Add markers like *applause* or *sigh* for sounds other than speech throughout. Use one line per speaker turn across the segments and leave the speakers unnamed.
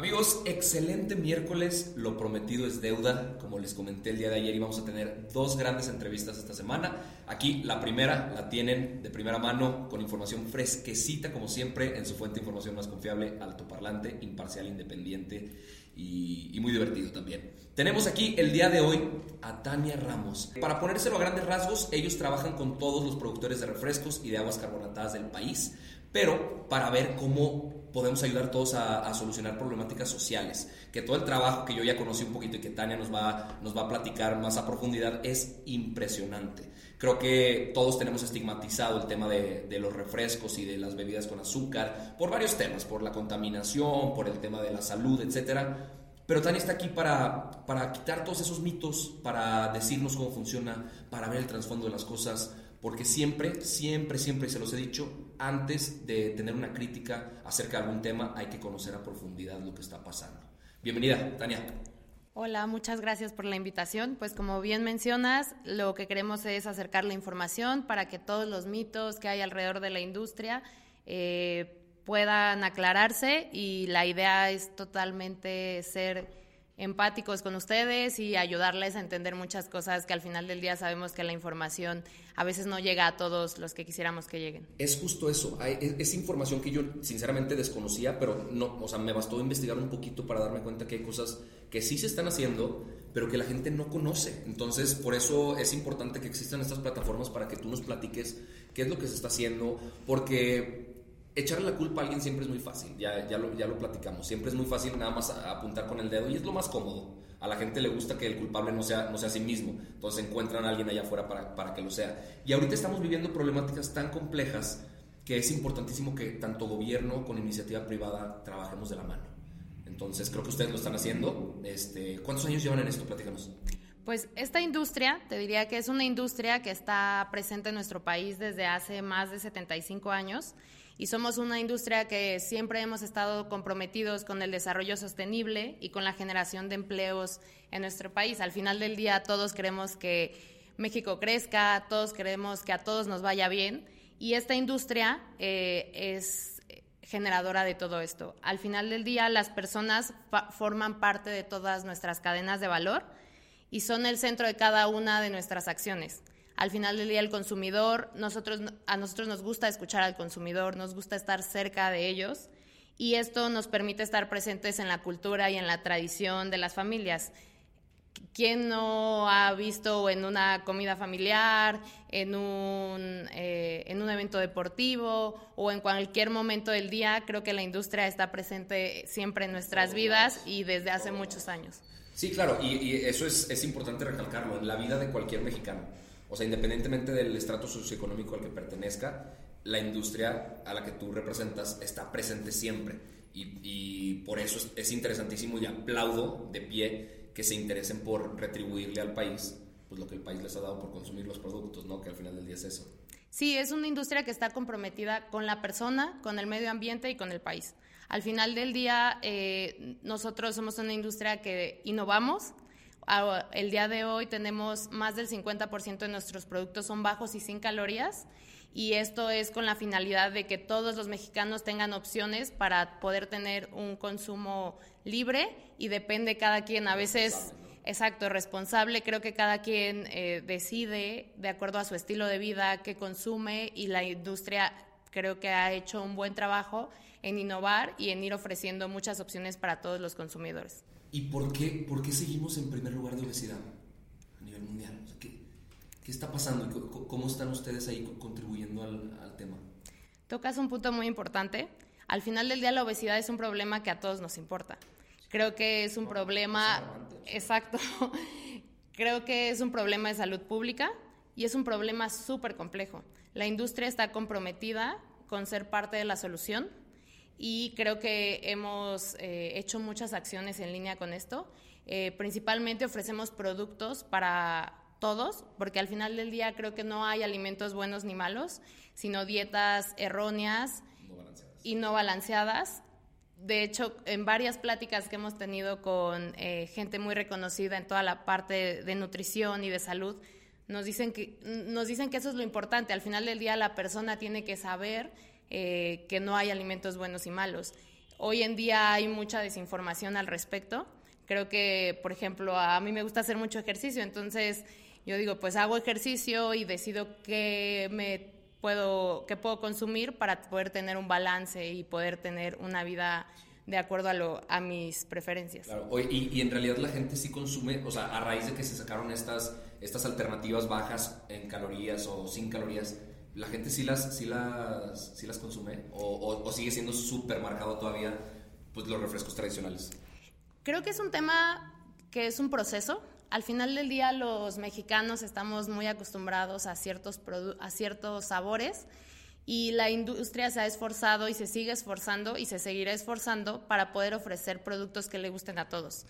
Amigos, excelente miércoles. Lo prometido es deuda. Como les comenté el día de ayer, íbamos a tener dos grandes entrevistas esta semana. Aquí la primera la tienen de primera mano con información fresquecita, como siempre, en su fuente de información más confiable, altoparlante, imparcial, independiente y, y muy divertido también. Tenemos aquí el día de hoy a Tania Ramos. Para ponérselo a grandes rasgos, ellos trabajan con todos los productores de refrescos y de aguas carbonatadas del país, pero para ver cómo podemos ayudar todos a, solucionar problemáticas sociales. Que todo el trabajo que yo ya conocí un poquito y que Tania nos va, nos va a platicar más a profundidad es impresionante. Creo que todos tenemos estigmatizado el tema de, de, los refrescos y de las bebidas con azúcar por varios temas, por la contaminación, por el tema de la salud, etc. Pero Tania está aquí para, para quitar todos esos mitos, para decirnos cómo funciona, para ver el trasfondo de las cosas, porque siempre, siempre, siempre, se los he dicho, antes de tener una crítica acerca de algún tema, hay que conocer a profundidad lo que está pasando. Bienvenida, Tania.
Hola, muchas gracias por la invitación. Pues como bien mencionas, lo que queremos es acercar la información para que todos los mitos que hay alrededor de la industria eh, puedan aclararse y la idea es totalmente ser empáticos con ustedes y ayudarles a entender muchas cosas que al final del día sabemos que la información a veces no llega a todos los que quisiéramos que lleguen.
Es justo eso, es, información que yo sinceramente desconocía, pero no, o sea, me bastó investigar un poquito para darme cuenta que hay cosas que sí se están haciendo, pero que la gente no conoce. Entonces, por eso es importante que existan estas plataformas para que tú nos platiques qué es lo que se está haciendo, porque echarle la culpa a alguien siempre es muy fácil, ya, ya, lo, ya lo platicamos, siempre es muy fácil nada más apuntar con el dedo y es lo más cómodo. A la gente le gusta que el culpable no sea, no sea a sí mismo, entonces encuentran a alguien allá afuera para, para que lo sea. Y ahorita estamos viviendo problemáticas tan complejas que es importantísimo que tanto gobierno con iniciativa privada trabajemos de la mano. Entonces creo que ustedes lo están haciendo. Este, ¿Cuántos años llevan en esto? Platícanos.
Pues esta industria, te diría que es una industria que está presente en nuestro país desde hace más de 75 años y somos una industria que siempre hemos estado comprometidos con el desarrollo sostenible y con la generación de empleos en nuestro país. Al final del día todos queremos que México crezca, todos queremos que a todos nos vaya bien y esta industria eh, es generadora de todo esto. Al final del día las personas forman parte de todas nuestras cadenas de valor y son el centro de cada una de nuestras acciones al final del día el consumidor, nosotros, a nosotros nos gusta escuchar al consumidor, nos gusta estar cerca de ellos y esto nos permite estar presentes en la cultura y en la tradición de las familias. ¿Quién no ha visto en una comida familiar, en un, eh, en un evento deportivo o en cualquier momento del día? Creo que la industria está presente siempre en nuestras vidas y desde hace muchos años.
Sí, claro, y, y eso es, es importante recalcarlo, en la vida de cualquier mexicano o sea, independientemente del estrato socioeconómico al que pertenezca, la industria a la que tú representas está presente siempre. Y, por eso es, es, interesantísimo y aplaudo de pie que se interesen por retribuirle al país pues lo que el país les ha dado por consumir los productos, ¿no? Que al final del día es eso.
Sí, es una industria que está comprometida con la persona, con el medio ambiente y con el país. Al final del día, eh, nosotros somos una industria que innovamos, el día de hoy tenemos más del 50% de nuestros productos son bajos y sin calorías. Y esto es con la finalidad de que todos los mexicanos tengan opciones para poder tener un consumo libre y depende cada quien. A veces exacto responsable. Creo que cada quien eh, decide de acuerdo a su estilo de vida qué consume y la industria creo que ha hecho un buen trabajo en innovar y en ir ofreciendo muchas opciones para todos los consumidores.
¿Y por qué, por qué seguimos en primer lugar de obesidad a nivel mundial? ¿qué, ¿qué, está pasando? ¿Cómo están ustedes ahí contribuyendo al, al tema?
Tocas un punto muy importante. Al final del día la obesidad es un problema que a todos nos importa. Creo que es un problema, exacto, *laughs* creo que es un problema de salud pública y es un problema súper complejo. La industria está comprometida con ser parte de la solución y creo que hemos eh, hecho muchas acciones en línea con esto. Eh, principalmente ofrecemos productos para todos, porque al final del día creo que no hay alimentos buenos ni malos, sino dietas erróneas y no balanceadas. De hecho, en varias pláticas que hemos tenido con eh, gente muy reconocida en toda la parte de nutrición y de salud, nos dicen, que, nos dicen que eso es lo importante. Al final del día la persona tiene que saber eh, que no hay alimentos buenos y malos. Hoy en día hay mucha desinformación al respecto. Creo que, por ejemplo, a mí me gusta hacer mucho ejercicio, entonces yo digo, pues hago ejercicio y decido qué me puedo, qué puedo consumir para poder tener un balance y poder tener una vida de acuerdo a, lo, a mis preferencias.
y, y, en realidad la gente sí consume, o sea, a raíz de que se sacaron estas, estas alternativas bajas en calorías o sin calorías, la gente sí las, sí las, sí las consume o, sigue siendo súper marcado todavía pues, los refrescos tradicionales.
Creo que es un tema que es un proceso. Al final del día los mexicanos estamos muy acostumbrados a ciertos, a ciertos sabores y la industria se ha esforzado y se sigue esforzando y se seguirá esforzando para poder ofrecer productos que le gusten a todos.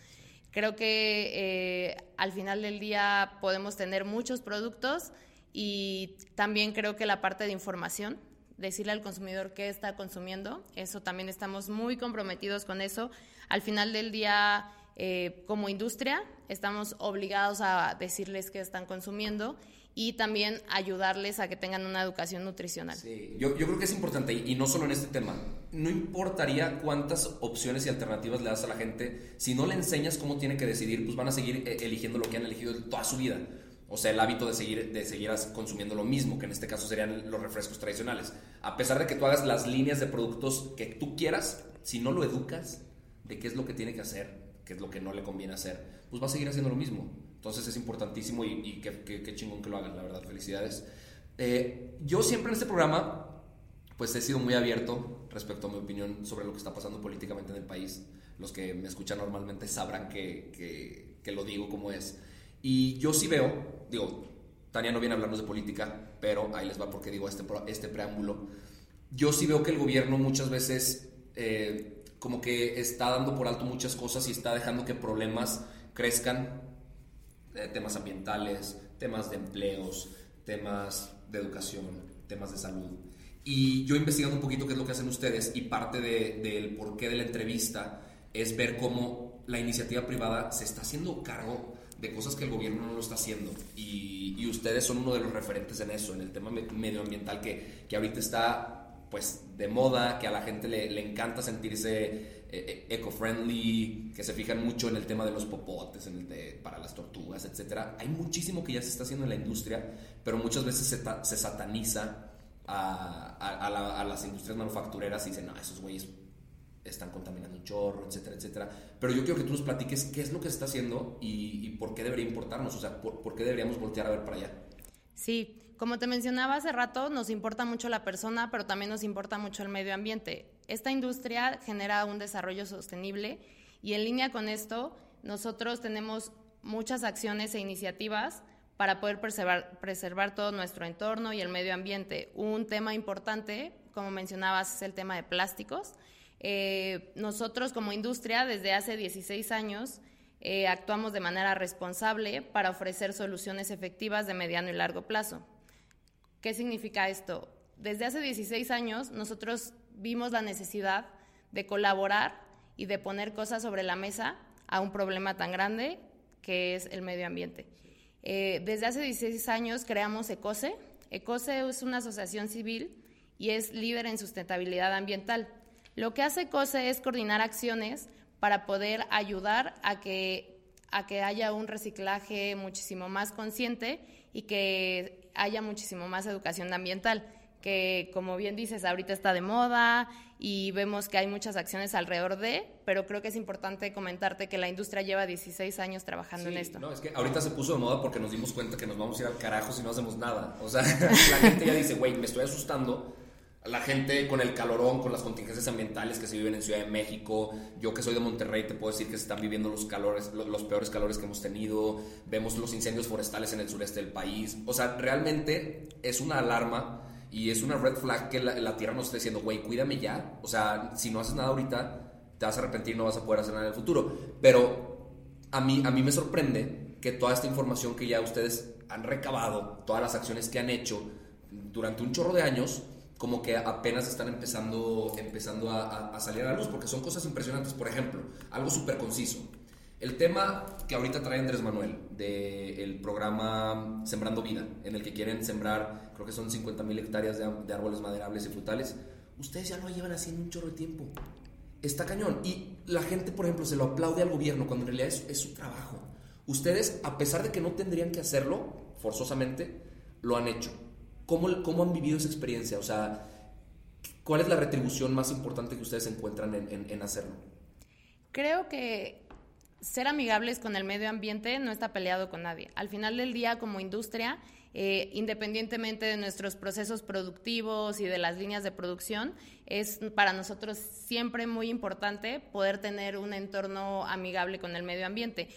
Creo que eh, al final del día podemos tener muchos productos y también creo que la parte de información, decirle al consumidor qué está consumiendo, eso también estamos muy comprometidos con eso. Al final del día, eh, como industria, estamos obligados a decirles qué están consumiendo y también ayudarles a que tengan una educación nutricional.
Sí, yo, yo creo que es importante y, no solo en este tema. No importaría cuántas opciones y alternativas le das a la gente, si no le enseñas cómo tiene que decidir, pues van a seguir eh, eligiendo lo que han elegido toda su vida. O sea, el hábito de seguir, de seguir consumiendo lo mismo, que en este caso serían los refrescos tradicionales. A pesar de que tú hagas las líneas de productos que tú quieras, si no lo educas de qué es lo que tiene que hacer, qué es lo que no le conviene hacer, pues va a seguir haciendo lo mismo. Entonces es importantísimo y, qué, chingón que lo hagan, la verdad. Felicidades. Eh, yo siempre en este programa, pues he sido muy abierto respecto a mi opinión sobre lo que está pasando políticamente en el país. Los que me escuchan normalmente sabrán que, que lo digo como es. Y yo sí veo, digo, Tania no viene a hablarnos de política, pero ahí les va porque digo este, este preámbulo. Yo sí veo que el gobierno muchas veces eh, como que está dando por alto muchas cosas y está dejando que problemas crezcan, eh, temas ambientales, temas de empleos, temas de educación, temas de salud. Y yo investigando un poquito qué es lo que hacen ustedes y parte del porqué de la entrevista es ver cómo la iniciativa privada se está haciendo cargo de cosas que el gobierno no lo está haciendo. Y, y ustedes son uno de los referentes en eso, en el tema medioambiental que, que ahorita está pues de moda, que a la gente le, le encanta sentirse eh, eh, eco-friendly, que se fijan mucho en el tema de los popotes, para las tortugas, etc. Hay muchísimo que ya se está haciendo en la industria, pero muchas veces se, se sataniza a, a, las industrias manufactureras y dicen, no, esos güeyes están contaminando un chorro, etcétera, etcétera. Pero yo quiero que tú nos platiques qué es lo que se está haciendo y, por qué debería importarnos, o sea, por, qué deberíamos voltear a ver para allá.
Sí, como te mencionaba hace rato, nos importa mucho la persona, pero también nos importa mucho el medio ambiente. Esta industria genera un desarrollo sostenible y en línea con esto, nosotros tenemos muchas acciones e iniciativas para poder preservar, preservar todo nuestro entorno y el medio ambiente. Un tema importante, como mencionabas, es el tema de plásticos. Eh, nosotros como industria desde hace 16 años eh, actuamos de manera responsable para ofrecer soluciones efectivas de mediano y largo plazo. ¿Qué significa esto? Desde hace 16 años nosotros vimos la necesidad de colaborar y de poner cosas sobre la mesa a un problema tan grande que es el medio ambiente. Eh, desde hace 16 años creamos ECOSE. ECOSE es una asociación civil y es líder en sustentabilidad ambiental. Lo que hace COSE es coordinar acciones para poder ayudar a que, a que haya un reciclaje muchísimo más consciente y que haya muchísimo más educación ambiental, que como bien dices, ahorita está de moda y vemos que hay muchas acciones alrededor de, pero creo que es importante comentarte que la industria lleva 16 años trabajando en esto.
No, es que ahorita se puso de moda porque nos dimos cuenta que nos vamos a ir al carajo si no hacemos nada. O sea, *laughs* la gente ya dice, güey, me estoy asustando la gente con el calorón, con las contingencias ambientales que se viven en Ciudad de México. Yo que soy de Monterrey te puedo decir que se están viviendo los calores, los, peores calores que hemos tenido. Vemos los incendios forestales en el sureste del país. O sea, realmente es una alarma Y es una red flag que la, Tierra nos esté diciendo, güey, cuídame ya. O sea, si no haces nada ahorita, te vas a arrepentir, no vas a poder hacer nada en el futuro. Pero a mí, a mí me sorprende que toda esta información que ya ustedes han recabado, todas las acciones que han hecho durante un chorro de años, como que apenas están empezando, empezando a, salir a la luz, porque son cosas impresionantes. Por ejemplo, algo súper conciso. El tema que ahorita trae Andrés Manuel del programa Sembrando Vida, en el que quieren sembrar, creo que son 50 mil hectáreas de, de, árboles maderables y frutales, ustedes ya lo llevan haciendo un chorro de tiempo. Está cañón. Y la gente, por ejemplo, se lo aplaude al gobierno cuando en realidad es su trabajo. Ustedes, a pesar de que no tendrían que hacerlo, forzosamente, lo han hecho. ¿Cómo, cómo han vivido esa experiencia? O sea, ¿cuál es la retribución más importante que ustedes encuentran en, en hacerlo?
Creo que ser amigables con el medio ambiente no está peleado con nadie. Al final del día, como industria, eh, independientemente de nuestros procesos productivos y de las líneas de producción, es para nosotros siempre muy importante poder tener un entorno amigable con el medio ambiente.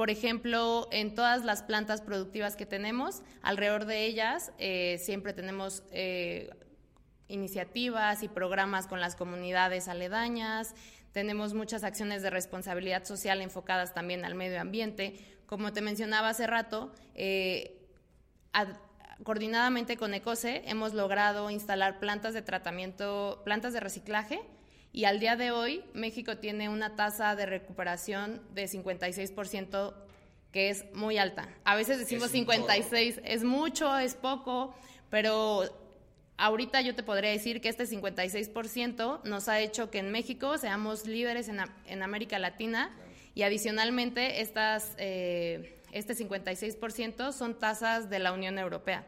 Por ejemplo, en todas las plantas productivas que tenemos, alrededor de ellas eh, siempre tenemos eh, iniciativas y programas con las comunidades aledañas, tenemos muchas acciones de responsabilidad social enfocadas también al medio ambiente. Como te mencionaba hace rato, eh, coordinadamente con ECOSE hemos logrado instalar plantas de tratamiento, plantas de reciclaje y al día de hoy México tiene una tasa de recuperación de 56% que es muy alta. A veces decimos 56, es mucho, es poco, pero ahorita yo te podría decir que este 56% nos ha hecho que en México seamos líderes en, América Latina y adicionalmente estas, eh, este 56% son tasas de la Unión Europea.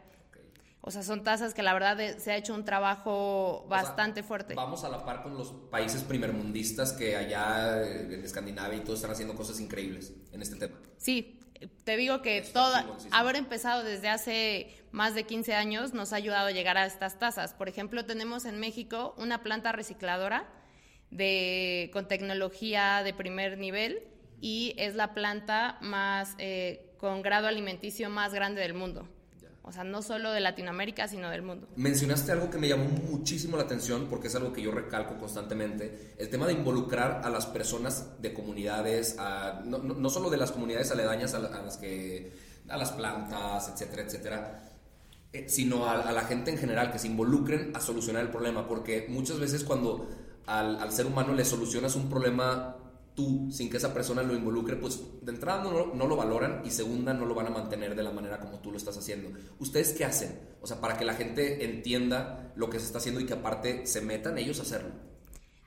O sea, son tasas que la verdad se ha hecho un trabajo bastante fuerte.
Vamos a la par con los países primermundistas que allá en Escandinavia y todos están haciendo cosas increíbles en este tema.
Sí, te digo que toda, haber empezado desde hace más de 15 años nos ha ayudado a llegar a estas tasas. Por ejemplo, tenemos en México una planta recicladora de, con tecnología de primer nivel y es la planta más eh, con grado alimenticio más grande del mundo. O sea, no solo de Latinoamérica, sino del mundo.
Mencionaste algo que me llamó muchísimo la atención porque es algo que yo recalco constantemente, el tema de involucrar a las personas de comunidades, no, no, solo de las comunidades aledañas a, las que, a las plantas, etcétera, etcétera, eh, sino a, la gente en general, que se involucren a solucionar el problema, porque muchas veces cuando al, al ser humano le solucionas un problema tú, sin que esa persona lo involucre, pues de entrada no, no, lo valoran y segunda no lo van a mantener de la manera como tú lo estás haciendo. ¿Ustedes qué hacen? O sea, para que la gente entienda lo que se está haciendo y que aparte se metan ellos a hacerlo.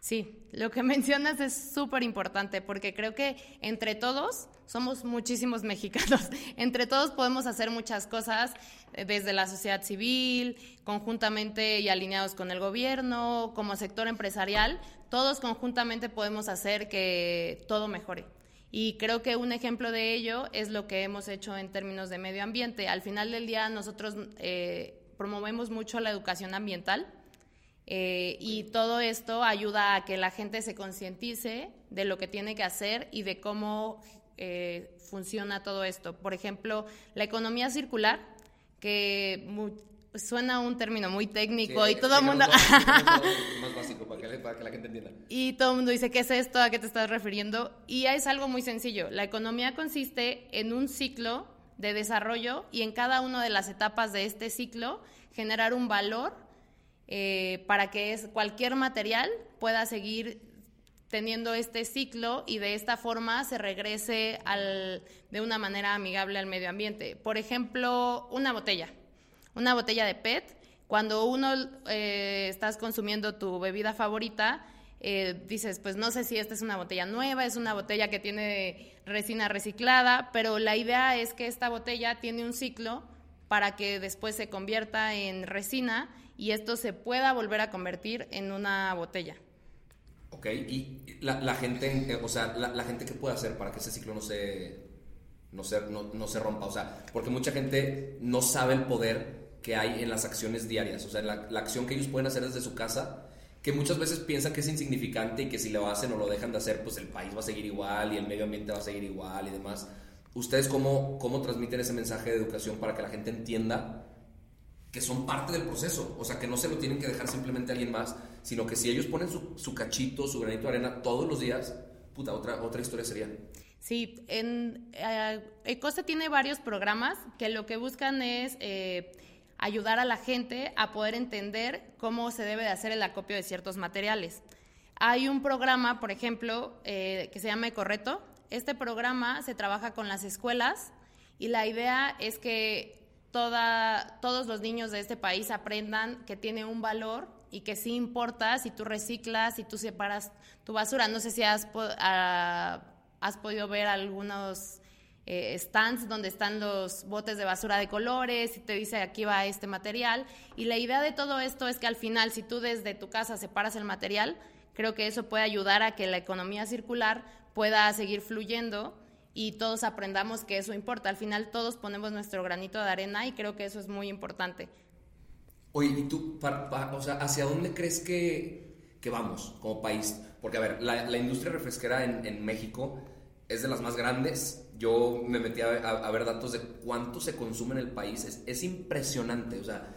Sí, lo que *laughs* mencionas es súper importante porque creo que entre todos somos muchísimos mexicanos. *laughs* Entre todos podemos hacer muchas cosas eh, desde la sociedad civil, conjuntamente y alineados con el gobierno, como sector empresarial, todos conjuntamente podemos hacer que todo mejore. Y creo que un ejemplo de ello es lo que hemos hecho en términos de medio ambiente. Al final del día nosotros eh, promovemos mucho la educación ambiental eh, y todo esto ayuda a que la gente se concientice de lo que tiene que hacer y de cómo eh, funciona todo esto. Por ejemplo, la economía circular, que suena un término muy técnico y todo el mundo... *laughs*
más básico para que, para que, la gente entienda.
Y todo el mundo dice, ¿qué es esto? ¿A qué te estás refiriendo? Y es algo muy sencillo. La economía consiste en un ciclo de desarrollo y en cada una de las etapas de este ciclo generar un valor eh, para que es, cualquier material pueda seguir teniendo este ciclo y de esta forma se regrese al, de una manera amigable al medio ambiente. Por ejemplo, una botella una botella de PET, cuando uno eh, estás consumiendo tu bebida favorita, eh, dices, pues no sé si esta es una botella nueva, es una botella que tiene resina reciclada, pero la idea es que esta botella tiene un ciclo para que después se convierta en resina y esto se pueda volver a convertir en una botella.
Ok, y la, gente, eh, o sea, la, gente, ¿qué puede hacer para que ese ciclo no se, no se, no se rompa? O sea, porque mucha gente no sabe el poder que hay en las acciones diarias, o sea, la, acción que ellos pueden hacer desde su casa, que muchas veces piensan que es insignificante y que si lo hacen o lo dejan de hacer, pues el país va a seguir igual y el medio ambiente va a seguir igual y demás. ¿Ustedes cómo, cómo transmiten ese mensaje de educación para que la gente entienda que son parte del proceso. O sea, que no se lo tienen que dejar simplemente a alguien más, sino que si ellos ponen su, cachito, su granito de arena todos los días, puta, otra, otra historia sería.
Sí, en, eh, tiene varios programas que lo que buscan es eh, ayudar a la gente a poder entender cómo se debe de hacer el acopio de ciertos materiales. Hay un programa, por ejemplo, eh, que se llama Ecorreto. Este programa se trabaja con las escuelas y la idea es que toda, todos los niños de este país aprendan que tiene un valor y que sí importa si tú reciclas, si tú separas tu basura. No sé si has, ah, has podido ver algunos eh, stands donde están los botes de basura de colores y te dice aquí va este material. Y la idea de todo esto es que al final, si tú desde tu casa separas el material, creo que eso puede ayudar a que la economía circular pueda seguir fluyendo y todos aprendamos que eso importa. Al final todos ponemos nuestro granito de arena y creo que eso es muy importante.
Oye, ¿y tú, o sea, hacia dónde crees que, que, vamos como país? Porque, a ver, la, industria refresquera en, en, México es de las más grandes. Yo me metí a, ver datos de cuánto se consume en el país. Es, es, impresionante. O sea,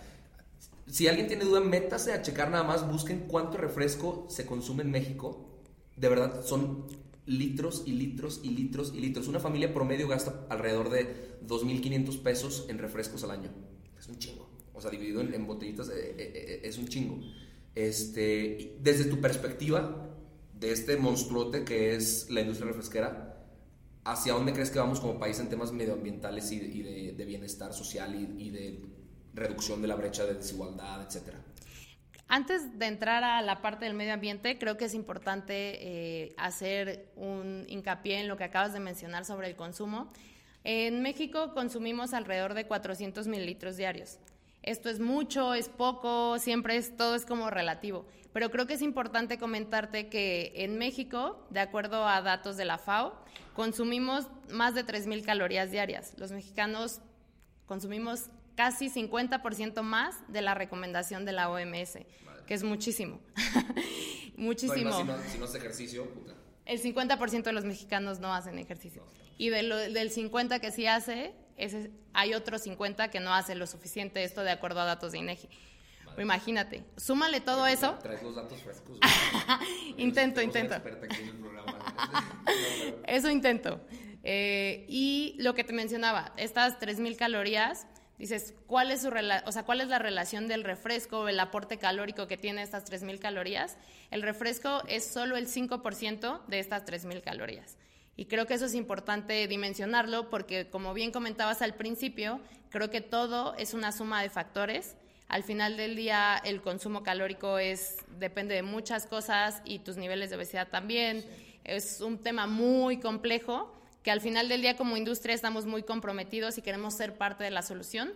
si alguien tiene duda, métase a checar nada más, busquen cuánto refresco se consume en México. De verdad, son litros y litros y litros y litros. Una familia promedio gasta alrededor de 2.500 pesos en refrescos al año. Es un chingo. O sea, dividido en, botellitas eh, eh, eh, es un chingo. Este, desde tu perspectiva de este monstruote que es la industria refresquera, ¿hacia dónde crees que vamos como país en temas medioambientales y de, bienestar social y, de reducción de la brecha de desigualdad, etcétera?
Antes de entrar a la parte del medio ambiente, creo que es importante eh, hacer un hincapié en lo que acabas de mencionar sobre el consumo. En México consumimos alrededor de 400 mililitros diarios. Esto es mucho, es poco, siempre es todo es como relativo. Pero creo que es importante comentarte que en México, de acuerdo a datos de la FAO, consumimos más de 3.000 calorías diarias. Los mexicanos consumimos casi 50% más de la recomendación de la OMS, que es muchísimo. *laughs* muchísimo.
si, no, si no ejercicio, puta.
El 50% de los mexicanos no hacen ejercicio. Y del 50% que sí hace, ese, hay otro 50% que no hace lo suficiente, esto de acuerdo a datos de INEGI. Imagínate, súmale todo eso.
Traes los datos frescos. *laughs*
intento, intento. *laughs* eso intento. Eh, y lo que te mencionaba, estas 3.000 calorías dices, ¿cuál es, su o sea, ¿cuál es la relación del refresco, el aporte calórico que tiene estas 3.000 calorías? El refresco es solo el 5% de estas 3.000 calorías. Y creo que eso es importante dimensionarlo porque, como bien comentabas al principio, creo que todo es una suma de factores. Al final del día, el consumo calórico es, depende de muchas cosas y tus niveles de obesidad también. Es un tema muy complejo que al final del día como industria estamos muy comprometidos y queremos ser parte de la solución,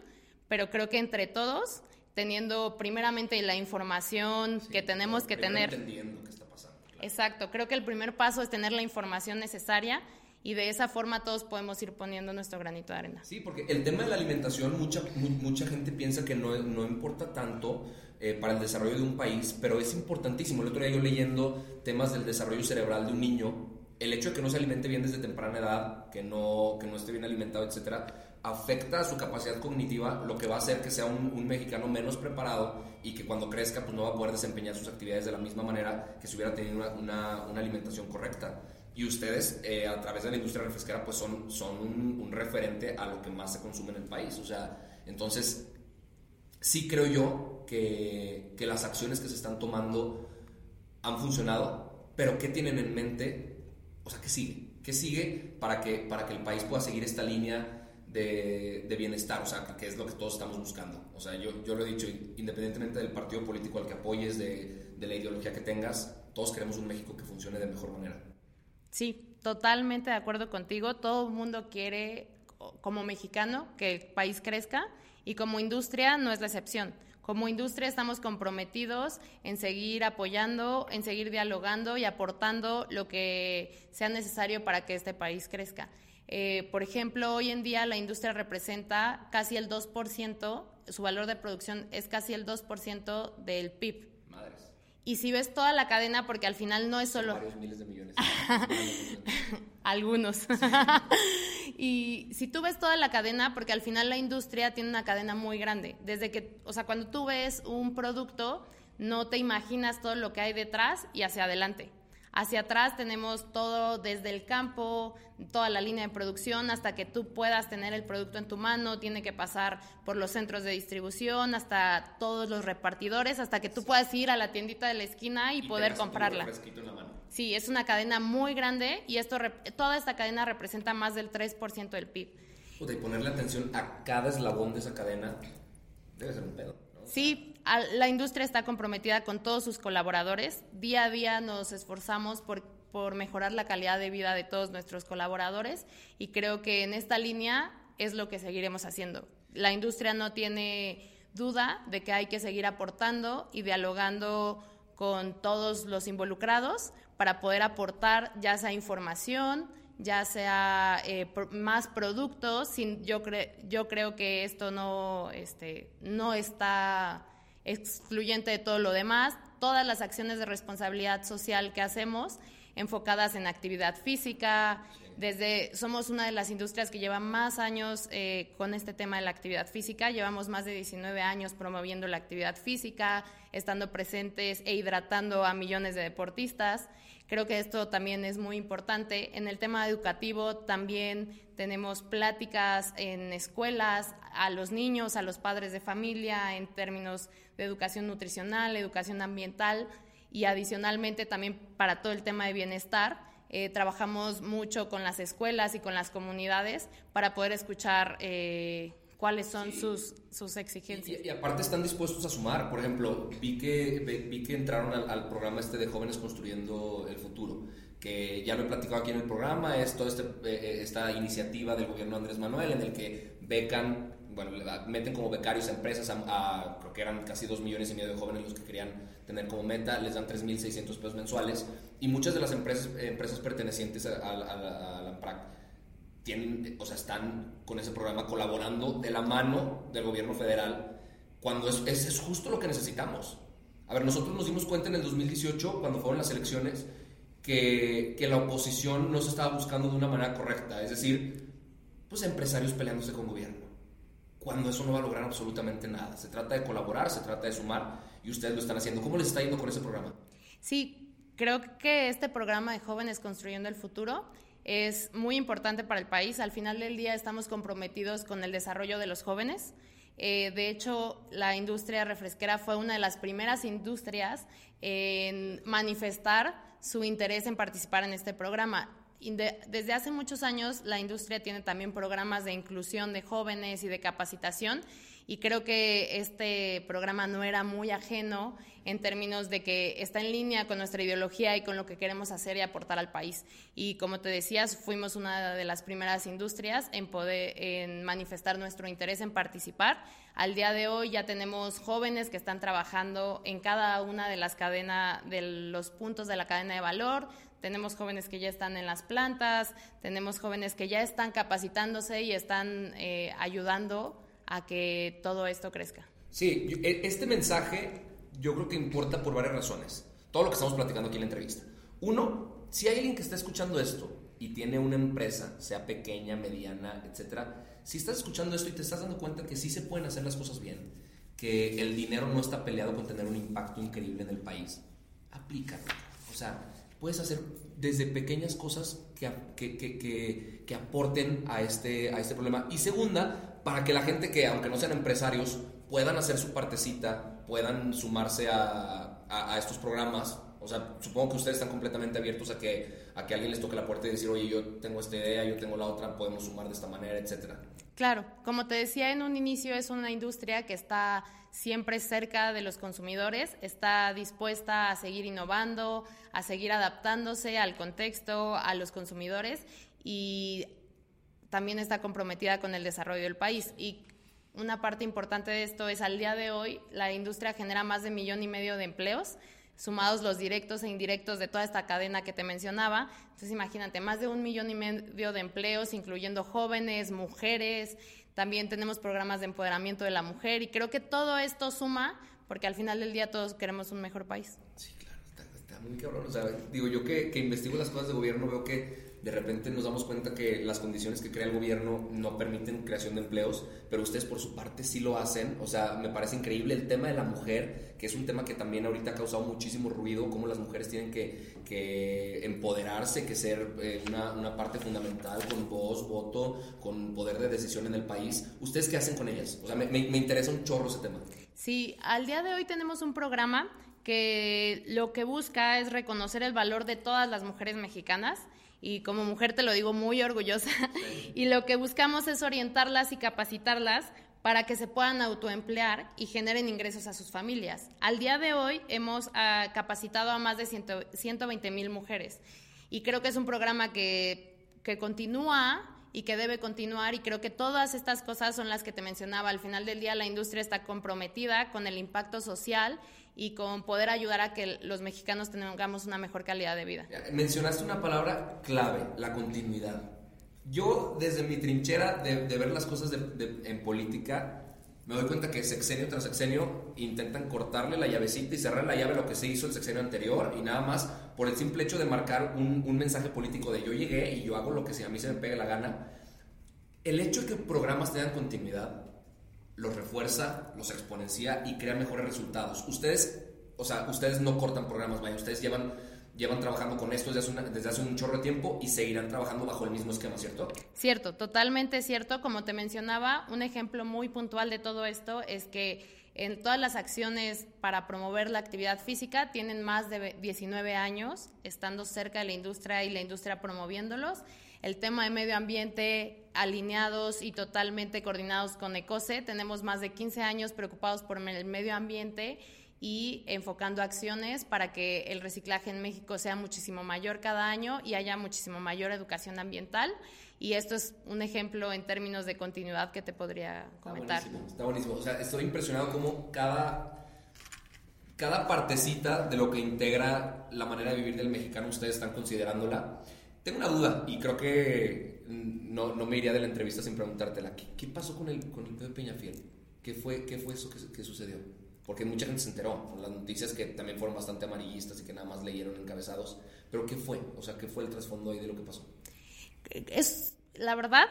pero creo que entre todos, teniendo primeramente la información que tenemos que tener...
Entendiendo qué está pasando.
Exacto, creo que el primer paso es tener la información necesaria y de esa forma todos podemos ir poniendo nuestro granito de arena.
Sí, porque el tema de la alimentación, mucha, mucha gente piensa que no, no importa tanto eh, para el desarrollo de un país, pero es importantísimo. El otro día yo leyendo temas del desarrollo cerebral de un niño, el hecho de que no se alimente bien desde temprana edad, que no, que no esté bien alimentado, etcétera, afecta a su capacidad cognitiva, lo que va a hacer que sea un, mexicano menos preparado y que cuando crezca pues no va a poder desempeñar sus actividades de la misma manera que si hubiera tenido una, una, alimentación correcta. Y ustedes, eh, a través de la industria refresquera, pues son, son un, referente a lo que más se consume en el país. O sea, entonces, sí creo yo que, que las acciones que se están tomando han funcionado, pero ¿qué tienen en mente o sea, ¿qué sigue? ¿Qué sigue para que, para que el país pueda seguir esta línea de, de bienestar? O sea, que es lo que todos estamos buscando. O sea, yo, yo lo he dicho, independientemente del partido político al que apoyes, de, de la ideología que tengas, todos queremos un México que funcione de mejor manera.
Sí, totalmente de acuerdo contigo. Todo el mundo quiere, como mexicano, que el país crezca y como industria no es la excepción. Como industria estamos comprometidos en seguir apoyando, en seguir dialogando y aportando lo que sea necesario para que este país crezca. Eh, por ejemplo, hoy en día la industria representa casi el 2%, su valor de producción es casi el 2% del PIB.
Madres.
Y si ves toda la cadena, porque al final no es solo...
Varios miles de millones. *laughs* *laughs*
Algunos. *laughs* y si tú ves toda la cadena, porque al final la industria tiene una cadena muy grande. Desde que, o sea, cuando tú ves un producto, no te imaginas todo lo que hay detrás y hacia adelante. Hacia atrás tenemos todo desde el campo, toda la línea de producción, hasta que tú puedas tener el producto en tu mano, tiene que pasar por los centros de distribución, hasta todos los repartidores, hasta que tú puedas ir a la tiendita de la esquina y, poder comprarla. Sí, es una cadena muy grande y esto toda esta cadena representa más del 3% del PIB.
y ponerle atención a cada eslabón de esa cadena debe ser un pedo.
Sí, la industria está comprometida con todos sus colaboradores. Día a día nos esforzamos por, por mejorar la calidad de vida de todos nuestros colaboradores y creo que en esta línea es lo que seguiremos haciendo. La industria no tiene duda de que hay que seguir aportando y dialogando con todos los involucrados para poder aportar ya sea información, ya sea eh, más productos. Yo, yo creo que esto no, este, no está excluyente de todo lo demás. Todas las acciones de responsabilidad social que hacemos enfocadas en actividad física, desde somos una de las industrias que lleva más años eh, con este tema de la actividad física. Llevamos más de 19 años promoviendo la actividad física, estando presentes e hidratando a millones de deportistas. Creo que esto también es muy importante. En el tema educativo también tenemos pláticas en escuelas a los niños, a los padres de familia, en términos de educación nutricional, educación ambiental y adicionalmente también para todo el tema de bienestar. Eh, trabajamos mucho con las escuelas y con las comunidades para poder escuchar eh, cuáles son sus, sus exigencias.
Y, aparte están dispuestos a sumar. Por ejemplo, vi que, vi que entraron al, programa este de Jóvenes Construyendo el Futuro, que ya lo he platicado aquí en el programa, es toda este, eh, esta iniciativa del gobierno Andrés Manuel en el que becan, bueno, meten como becarios a empresas, a, creo que eran casi 2 millones y medio de jóvenes los que querían tener como meta, les dan 3.600 pesos mensuales y muchas de las empresas, empresas pertenecientes a, la, AMPRAC tienen, o sea, están con ese programa colaborando de la mano del gobierno federal cuando es, es, justo lo que necesitamos. A ver, nosotros nos dimos cuenta en el 2018, cuando fueron las elecciones, que, que la oposición no se estaba buscando de una manera correcta, es decir, pues empresarios peleándose con gobierno, cuando eso no va a lograr absolutamente nada. Se trata de colaborar, se trata de sumar y ustedes lo están haciendo. ¿Cómo les está yendo con ese programa?
Sí, creo que este programa de Jóvenes Construyendo el Futuro es muy importante para el país. Al final del día estamos comprometidos con el desarrollo de los jóvenes. Eh, de hecho, la industria refresquera fue una de las primeras industrias en manifestar su interés en participar en este programa. Desde hace muchos años, la industria tiene también programas de inclusión de jóvenes y de capacitación y creo que este programa no era muy ajeno en términos de que está en línea con nuestra ideología y con lo que queremos hacer y aportar al país. Y como te decías, fuimos una de las primeras industrias en poder en manifestar nuestro interés en participar. Al día de hoy ya tenemos jóvenes que están trabajando en cada una de las cadenas de los puntos de la cadena de valor. Tenemos jóvenes que ya están en las plantas, tenemos jóvenes que ya están capacitándose y están eh, ayudando a que todo esto crezca.
Sí, e, este mensaje yo creo que importa por varias razones. Todo lo que estamos platicando aquí en la entrevista. Uno, si hay alguien que está escuchando esto y tiene una empresa, sea pequeña, mediana, etcétera, si estás escuchando esto y te estás dando cuenta que sí se pueden hacer las cosas bien, que el dinero no está peleado con tener un impacto increíble en el país, aplícalo. O sea, puedes hacer desde pequeñas cosas que, que, que, que, aporten a este, a este problema. Y segunda, para que la gente que, aunque no sean empresarios, puedan hacer su partecita, puedan sumarse a, a, estos programas. O sea, supongo que ustedes están completamente abiertos a que, a que alguien les toque la puerta y decir, oye, yo tengo esta idea, yo tengo la otra, podemos sumar de esta manera, etcétera.
Claro, como te decía en un inicio, es una industria que está siempre cerca de los consumidores, está dispuesta a seguir innovando, a seguir adaptándose al contexto, a los consumidores y también está comprometida con el desarrollo del país. Y una parte importante de esto es al día de hoy la industria genera más de millón y medio de empleos, sumados los directos e indirectos de toda esta cadena que te mencionaba. Entonces imagínate, más de un millón y medio de empleos, incluyendo jóvenes, mujeres, también tenemos programas de empoderamiento de la mujer y creo que todo esto suma porque al final del día todos queremos un mejor país.
Sí, claro, está, muy cabrón. O sea, digo, yo que, que investigo las cosas de gobierno veo que de repente nos damos cuenta que las condiciones que crea el gobierno no permiten creación de empleos, pero ustedes por su parte sí lo hacen. O sea, me parece increíble el tema de la mujer, que es un tema que también ahorita ha causado muchísimo ruido, cómo las mujeres tienen que, empoderarse, que ser eh, una, parte fundamental con voz, voto, con poder de decisión en el país. ¿Ustedes qué hacen con ellas? O sea, me interesa un chorro ese tema.
Sí, al día de hoy tenemos un programa que lo que busca es reconocer el valor de todas las mujeres mexicanas y como mujer te lo digo muy orgullosa, *laughs* y lo que buscamos es orientarlas y capacitarlas para que se puedan autoemplear y generen ingresos a sus familias. Al día de hoy hemos uh, capacitado a más de 100, 120 mil mujeres y creo que es un programa que, que continúa y que debe continuar y creo que todas estas cosas son las que te mencionaba. Al final del día la industria está comprometida con el impacto social y con poder ayudar a que los mexicanos tengamos una mejor calidad de vida.
Mencionaste una palabra clave, la continuidad. Yo desde mi trinchera de, de ver las cosas de, de, en política, me doy cuenta que sexenio tras sexenio intentan cortarle la llavecita y cerrar la llave lo que se hizo el sexenio anterior y nada más por el simple hecho de marcar un, un mensaje político de yo llegué y yo hago lo que a mí se me pegue la gana. El hecho de que programas tengan continuidad los refuerza, los exponencia y crea mejores resultados. Ustedes, o sea, ustedes no cortan programas, vaya, ustedes llevan, llevan trabajando con esto desde hace, una, desde hace un chorro de tiempo y seguirán trabajando bajo el mismo esquema, ¿cierto?
Cierto, totalmente cierto. Como te mencionaba, un ejemplo muy puntual de todo esto es que en todas las acciones para promover la actividad física tienen más de 19 años estando cerca de la industria y la industria promoviéndolos el tema de medio ambiente alineados y totalmente coordinados con ECOSE. Tenemos más de 15 años preocupados por el medio ambiente y enfocando acciones para que el reciclaje en México sea muchísimo mayor cada año y haya muchísimo mayor educación ambiental. Y esto es un ejemplo en términos de continuidad que te podría comentar.
Está buenísimo, está buenísimo. O sea, estoy impresionado cómo cada, cada partecita de lo que integra la manera de vivir del mexicano ustedes están considerándola. Tengo una duda y creo que no, no me iría de la entrevista sin preguntártela. ¿Qué, pasó con el, con el Pepe Peñafiel? ¿Qué fue, qué fue eso que, sucedió? Porque mucha gente se enteró por las noticias que también fueron bastante amarillistas y que nada más leyeron encabezados. Pero ¿qué fue? O sea, ¿qué fue el trasfondo ahí de lo que pasó?
Es, la verdad,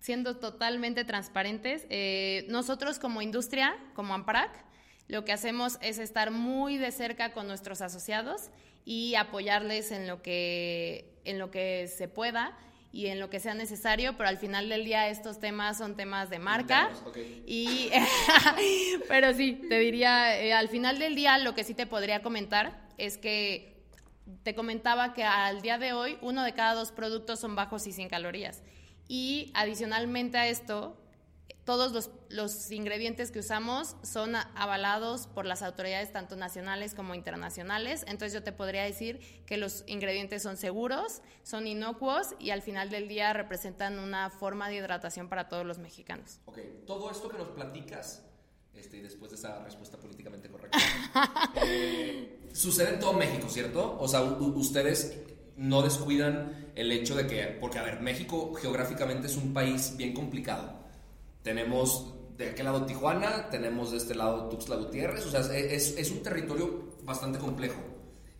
siendo totalmente transparentes, eh, nosotros como industria, como AMPRAC, lo que hacemos es estar muy de cerca con nuestros asociados y apoyarles en lo que, en lo que se pueda y en lo que sea necesario, pero al final del día estos temas son temas de marca. Okay. Y, *laughs* pero sí, te diría, eh, al final del día lo que sí te podría comentar es que te comentaba que al día de hoy uno de cada dos productos son bajos y sin calorías. Y adicionalmente a esto, todos los, los, ingredientes que usamos son avalados por las autoridades tanto nacionales como internacionales. Entonces yo te podría decir que los ingredientes son seguros, son inocuos y al final del día representan una forma de hidratación para todos los mexicanos.
Ok, todo esto que nos platicas, este, después de esa respuesta políticamente correcta, *laughs* eh, sucede en todo México, ¿cierto? O sea, ustedes no descuidan el hecho de que, porque a ver, México geográficamente es un país bien complicado tenemos de aquel lado Tijuana, tenemos de este lado Tuxtla Gutiérrez, o sea, es, es un territorio bastante complejo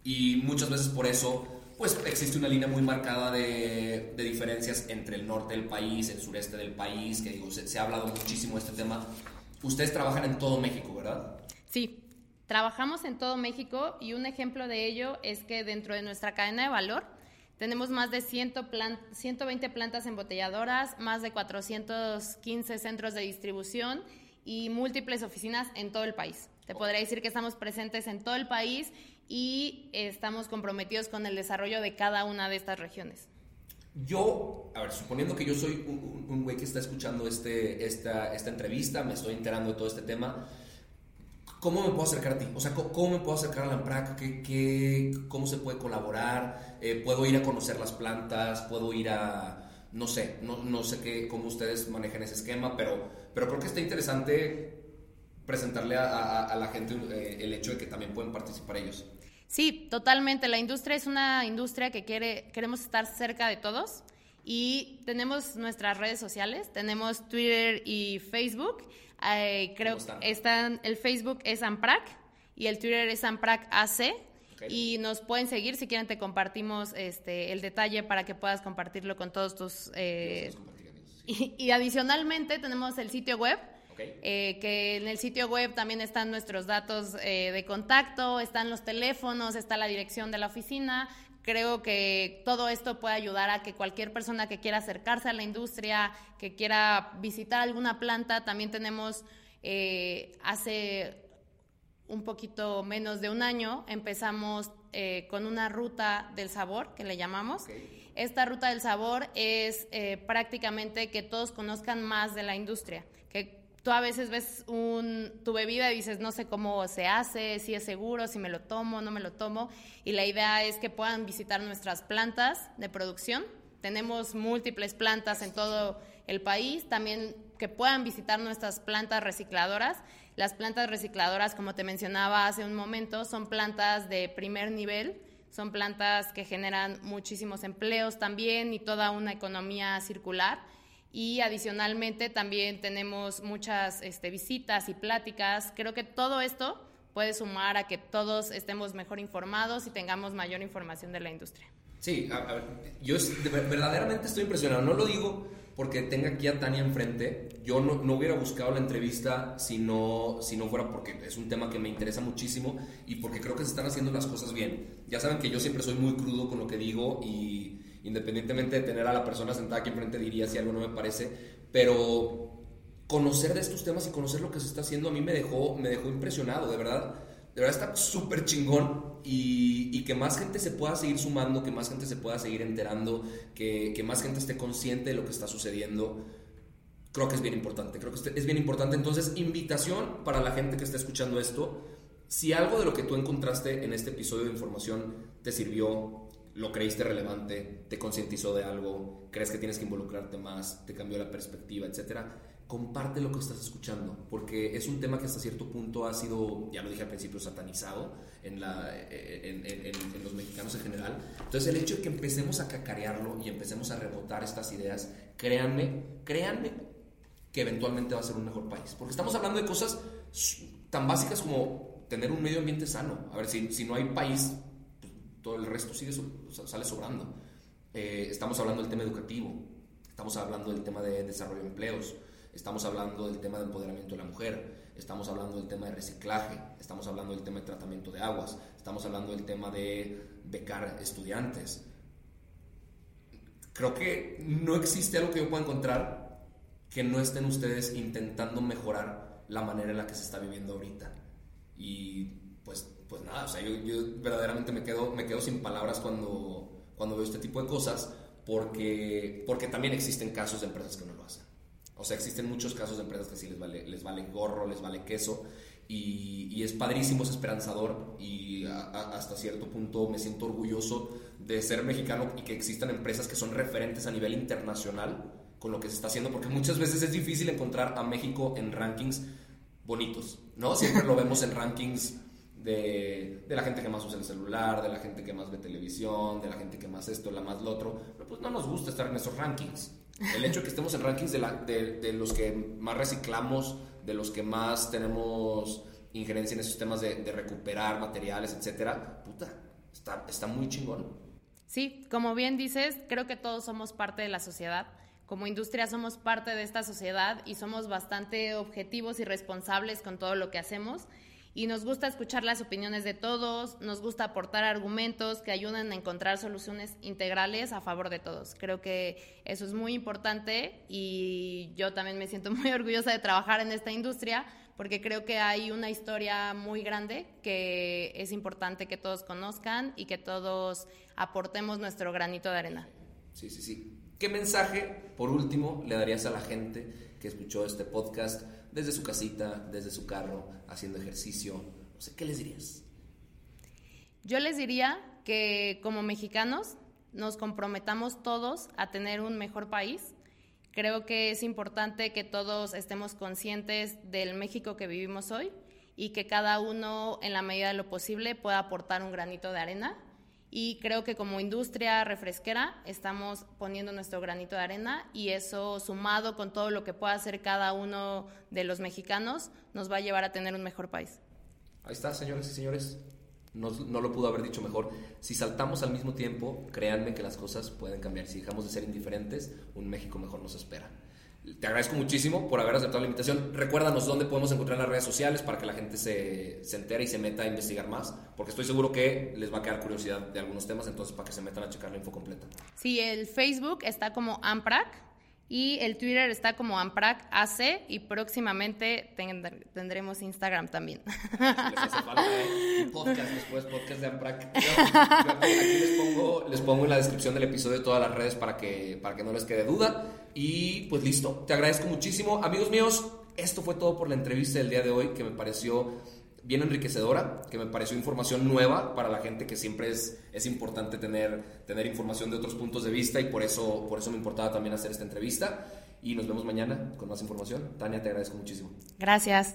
y muchas veces por eso pues existe una línea muy marcada de, de, diferencias entre el norte del país, el sureste del país, que digo, se, se, ha hablado muchísimo de este tema. Ustedes trabajan en todo México, ¿verdad?
Sí, trabajamos en todo México y un ejemplo de ello es que dentro de nuestra cadena de valor tenemos más de 100 plan 120 plantas embotelladoras, más de 415 centros de distribución y múltiples oficinas en todo el país. Te podría decir que estamos presentes en todo el país y estamos comprometidos con el desarrollo de cada una de estas regiones.
Yo, a ver, suponiendo que yo soy un güey que está escuchando este, esta, esta entrevista, me estoy enterando de todo este tema, ¿Cómo me puedo acercar a ti? O sea, ¿cómo, me puedo acercar a la AMPRAC? ¿Qué, qué, cómo se puede colaborar? Eh, ¿Puedo ir a conocer las plantas? ¿Puedo ir a, no sé, no, no sé qué, cómo ustedes manejan ese esquema, pero, pero creo que está interesante presentarle a, la gente eh, el hecho de que también pueden participar ellos.
Sí, totalmente. La industria es una industria que quiere, queremos estar cerca de todos y tenemos nuestras redes sociales, tenemos Twitter y Facebook. Eh, creo que están, el Facebook es AMPRAC y el Twitter es AMPRAC AC Y nos pueden seguir, si quieren te compartimos este, el detalle para que puedas compartirlo con todos tus... Eh, y, adicionalmente tenemos el sitio web, eh, que en el sitio web también están nuestros datos eh, de contacto, están los teléfonos, está la dirección de la oficina. Creo que todo esto puede ayudar a que cualquier persona que quiera acercarse a la industria, que quiera visitar alguna planta, también tenemos hace un poquito menos de un año empezamos eh, con una ruta del sabor, que le llamamos. Esta ruta del sabor es eh, prácticamente que todos conozcan más de la industria, tú a veces ves un, tu bebida y dices, no sé cómo se hace, si es seguro, si me lo tomo, no me lo tomo, y la idea es que puedan visitar nuestras plantas de producción. Tenemos múltiples plantas en todo el país, también que puedan visitar nuestras plantas recicladoras las plantas recicladoras, como te mencionaba hace un momento, son plantas de primer nivel, son plantas que generan muchísimos empleos también y toda una economía circular. Y adicionalmente también tenemos muchas este, visitas y pláticas. Creo que todo esto puede sumar a que todos estemos mejor informados y tengamos mayor información de la industria.
Sí, yo verdaderamente estoy impresionado. No lo digo porque tenga aquí a Tania enfrente. Yo no, no, hubiera buscado la entrevista si no, si no fuera porque es un tema que me interesa muchísimo y porque creo que se están haciendo las cosas bien. Ya saben que yo siempre soy muy crudo con lo que digo y independientemente de tener a la persona sentada aquí enfrente diría si algo no me parece, pero conocer de estos temas y conocer lo que se está haciendo a mí me dejó, me dejó impresionado, de verdad de verdad está súper chingón y, que más gente se pueda seguir sumando, que más gente se pueda seguir enterando, que, que, más gente esté consciente de lo que está sucediendo. Creo que es bien importante, creo que es bien importante. Entonces, invitación para la gente que está escuchando esto. Si algo de lo que tú encontraste en este episodio de información te sirvió, lo creíste relevante, te concientizó de algo, crees que tienes que involucrarte más, te cambió la perspectiva, etcétera, comparte lo que estás escuchando, porque es un tema que hasta cierto punto ha sido, ya lo dije al principio, satanizado en, la, en, los mexicanos en general. Entonces el hecho de que empecemos a cacarearlo y empecemos a rebotar estas ideas, créanme, créanme que eventualmente va a ser un mejor país. Porque estamos hablando de cosas tan básicas como tener un medio ambiente sano. A ver, si, no hay país, todo el resto sigue, sale sobrando. Eh, estamos hablando del tema educativo, estamos hablando del tema de desarrollo de empleos, Estamos hablando del tema de empoderamiento de la mujer, estamos hablando del tema de reciclaje, estamos hablando del tema de tratamiento de aguas, estamos hablando del tema de becar estudiantes. Creo que no existe algo que yo pueda encontrar que no estén ustedes intentando mejorar la manera en la que se está viviendo ahorita. Y pues, pues nada, o sea, yo, yo verdaderamente me quedo, me quedo sin palabras cuando, cuando veo este tipo de cosas, porque, porque también existen casos de empresas que no lo hacen. O sea, existen muchos casos de empresas que sí les vale, les vale gorro, les vale queso. Y, es padrísimo, es esperanzador y hasta cierto punto me siento orgulloso de ser mexicano y que existan empresas que son referentes a nivel internacional con lo que se está haciendo, porque muchas veces es difícil encontrar a México en rankings bonitos, ¿no? Siempre lo vemos en rankings de, de, la gente que más usa el celular, de la gente que más ve televisión, de la gente que más esto, la más lo otro, pero pues no nos gusta estar en esos rankings. El hecho de que estemos en rankings de, de, los que más reciclamos, de los que más tenemos injerencia en esos temas de, recuperar materiales, etcétera, puta, está, está muy chingón.
Sí, como bien dices, creo que todos somos parte de la sociedad. Como industria somos parte de esta sociedad y somos bastante objetivos y responsables con todo lo que hacemos y nos gusta escuchar las opiniones de todos, nos gusta aportar argumentos que ayuden a encontrar soluciones integrales a favor de todos. Creo que eso es muy importante y yo también me siento *laughs* muy orgullosa de trabajar en esta industria porque creo que hay una historia muy grande que es importante que todos conozcan y que todos aportemos nuestro granito de arena.
Sí, sí, sí. ¿Qué mensaje, por último, le darías a la gente que escuchó este podcast? Desde su casita, desde su carro, haciendo ejercicio. ¿qué les dirías?
Yo les diría que como mexicanos nos comprometamos todos a tener un mejor país. Creo que es importante que todos estemos conscientes del México que vivimos hoy y que cada uno, en la medida de lo posible, pueda aportar un granito de arena y creo que como industria refresquera estamos poniendo nuestro granito de arena y eso sumado con todo lo que pueda hacer cada uno de los mexicanos nos va a llevar a tener un mejor país.
Ahí está, señores y señores. no, lo pudo haber dicho mejor. Si saltamos al mismo tiempo, créanme que las cosas pueden cambiar. Si dejamos de ser indiferentes, un México mejor nos espera. Te agradezco muchísimo por haber aceptado la invitación. Recuérdanos dónde podemos encontrar las redes sociales para que la gente se, se entere y se meta a investigar más, porque estoy seguro que les va a quedar curiosidad de algunos temas, entonces para que se metan a checar la info completa.
Sí, el Facebook está como AMPRAC, y el Twitter está como Amprac AC y próximamente tendremos Instagram también.
Les hace podcast después, podcast de Amprac. aquí les pongo, les pongo en la descripción del episodio todas las redes para que, para que no les quede duda. Y pues listo, te agradezco muchísimo. Amigos míos, esto fue todo por la entrevista del día de hoy que me pareció bien enriquecedora, que me pareció información nueva para la gente que siempre es, es importante tener, tener información de otros puntos de vista y por eso, por eso me importaba también hacer esta entrevista. Y nos vemos mañana con más información. Tania, te agradezco muchísimo.
Gracias.